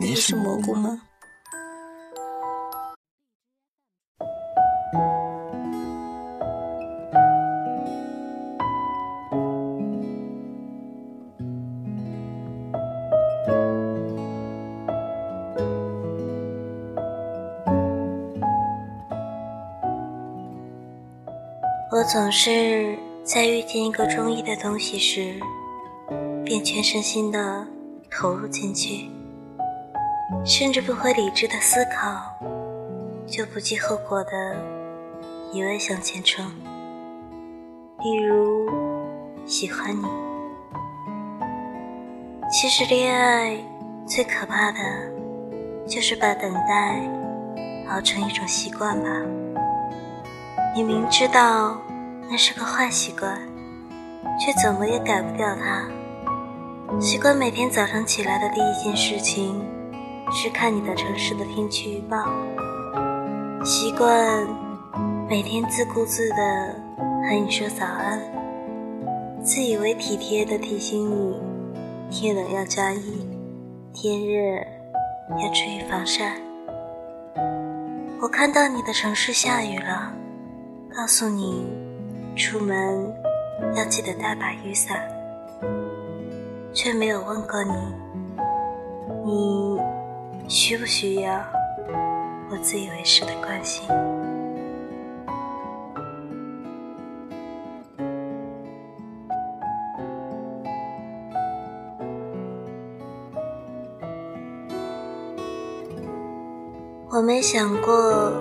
你是蘑菇吗？我总是在遇见一个中意的东西时，便全身心的投入进去。甚至不会理智的思考，就不计后果的一味向前冲。例如，喜欢你。其实恋爱最可怕的，就是把等待熬成一种习惯吧。你明知道那是个坏习惯，却怎么也改不掉它。习惯每天早上起来的第一件事情。是看你的城市的天气预报，习惯每天自顾自的和你说早安，自以为体贴的提醒你天冷要加衣，天热要注意防晒。我看到你的城市下雨了，告诉你出门要记得带把雨伞，却没有问过你，你。需不需要我自以为是的关心？我没想过，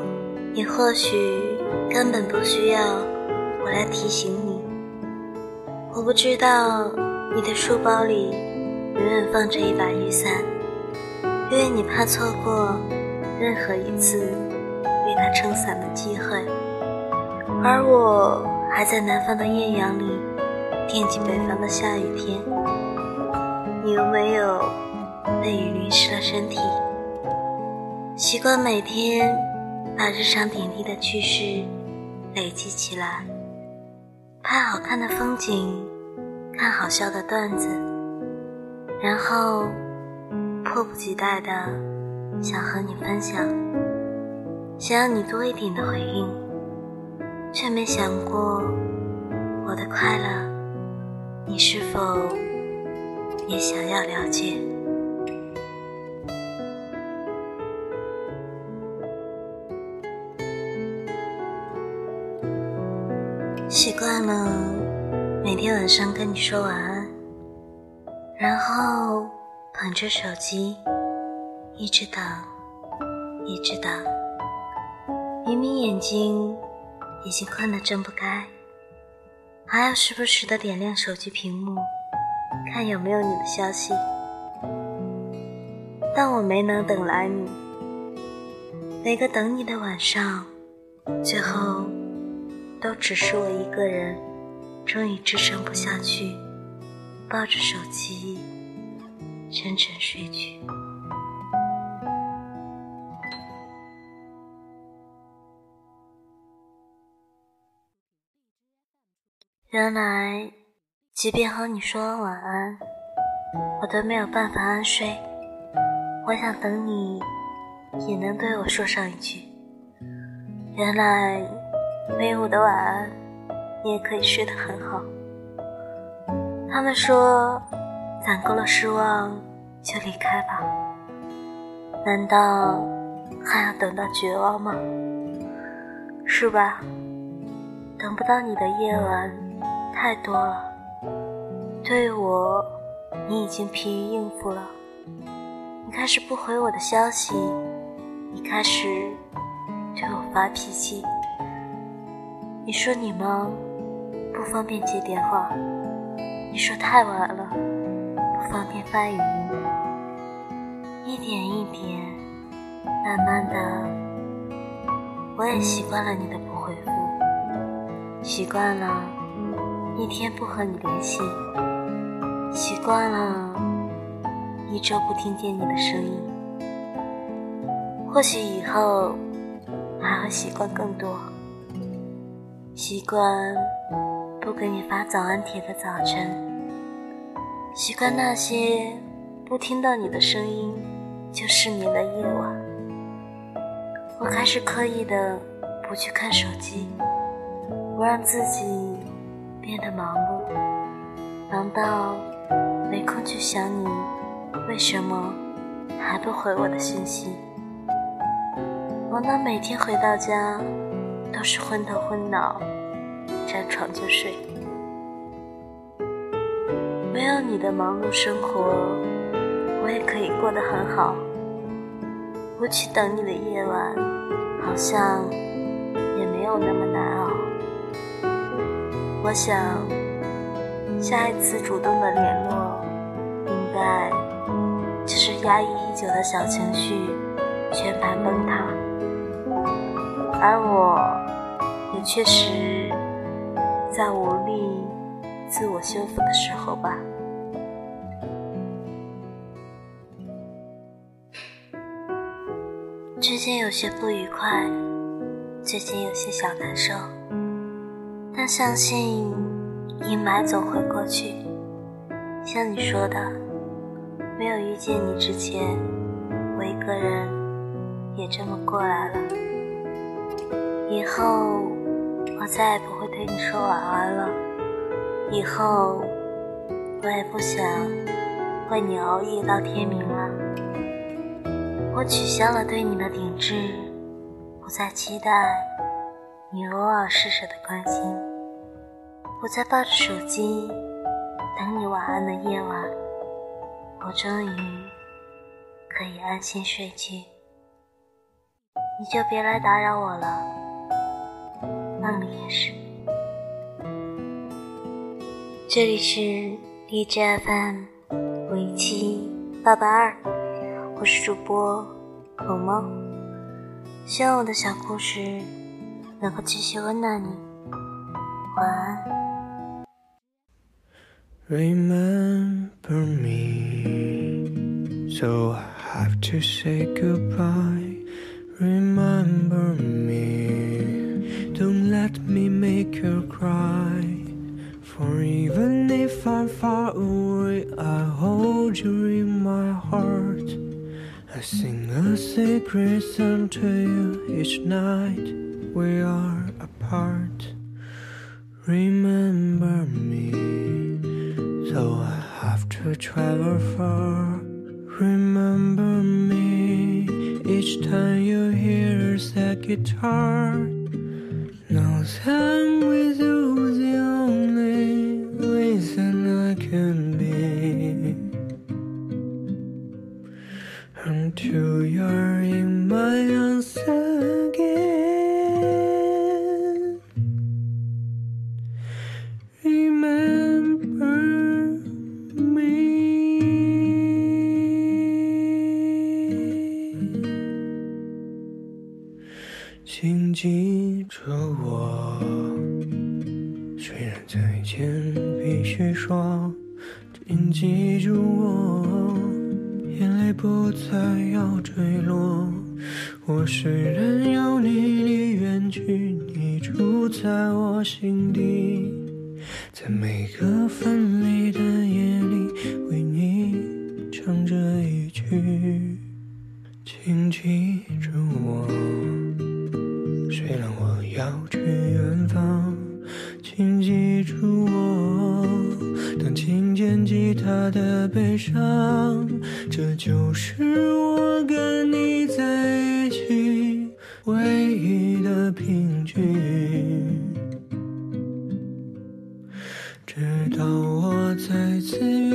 你或许根本不需要我来提醒你。我不知道你的书包里永远放着一把雨伞。因为你怕错过任何一次为他撑伞的机会，而我还在南方的艳阳里惦记北方的下雨天。你有没有被雨淋湿了身体？习惯每天把日常点滴的趣事累积起来，拍好看的风景，看好笑的段子，然后。迫不及待的想和你分享，想要你多一点的回应，却没想过我的快乐，你是否也想要了解？习惯了每天晚上跟你说晚安，然后。捧着手机，一直等，一直等。明明眼睛已经困得睁不开，还要时不时的点亮手机屏幕，看有没有你的消息。但我没能等来你。每个等你的晚上，最后都只是我一个人，终于支撑不下去，抱着手机。沉沉睡去。原来，即便和你说晚安，我都没有办法安睡。我想等你，也能对我说上一句。原来，没有我的晚安，你也可以睡得很好。他们说。攒够了失望，就离开吧。难道还要等到绝望吗？是吧？等不到你的夜晚太多了。对我，你已经疲于应付了。你开始不回我的消息，你开始对我发脾气。你说你忙，不方便接电话。你说太晚了。方便发语音，一点一点，慢慢的，我也习惯了你的不回复，习惯了一天不和你联系，习惯了一周不听见你的声音。或许以后还会习惯更多，习惯不给你发早安帖的早晨，习惯那些不听到你的声音。就失眠的夜晚，我开始刻意的不去看手机，不让自己变得忙碌，忙到没空去想你为什么还不回我的信息，忙到每天回到家都是昏头昏脑，沾床就睡。你的忙碌生活。我也可以过得很好。不去等你的夜晚，好像也没有那么难熬。我想，下一次主动的联络，应该就是压抑已久的小情绪全盘崩塌。而我，也确实在无力自我修复的时候吧。最近有些不愉快，最近有些小难受，但相信阴霾总会过去。像你说的，没有遇见你之前，我一个人也这么过来了。以后我再也不会对你说晚安了，以后我也不想为你熬夜到天明了。我取消了对你的顶置，不再期待你偶尔施舍的关心，不再抱着手机等你晚安的夜晚，我终于可以安心睡去。你就别来打扰我了，梦里也是。这里是 DJFM 五一七八八二。我是主播狗猫，希望我的小故事能够继续温暖你。晚安。Remember me, so I have to say goodbye. Remember me, don't let me make you cry. Sing a secret song to you each night we are apart. Remember me, though I have to travel far. Remember me each time you hear that guitar. Now that 记住我，虽然再见必须说，请记住我。眼泪不再要坠落。我虽然要你离远去，你住在我心底，在每个分离的去远方，请记住我。当听见吉他的悲伤。这就是我跟你在一起唯一的凭据。直到我再次。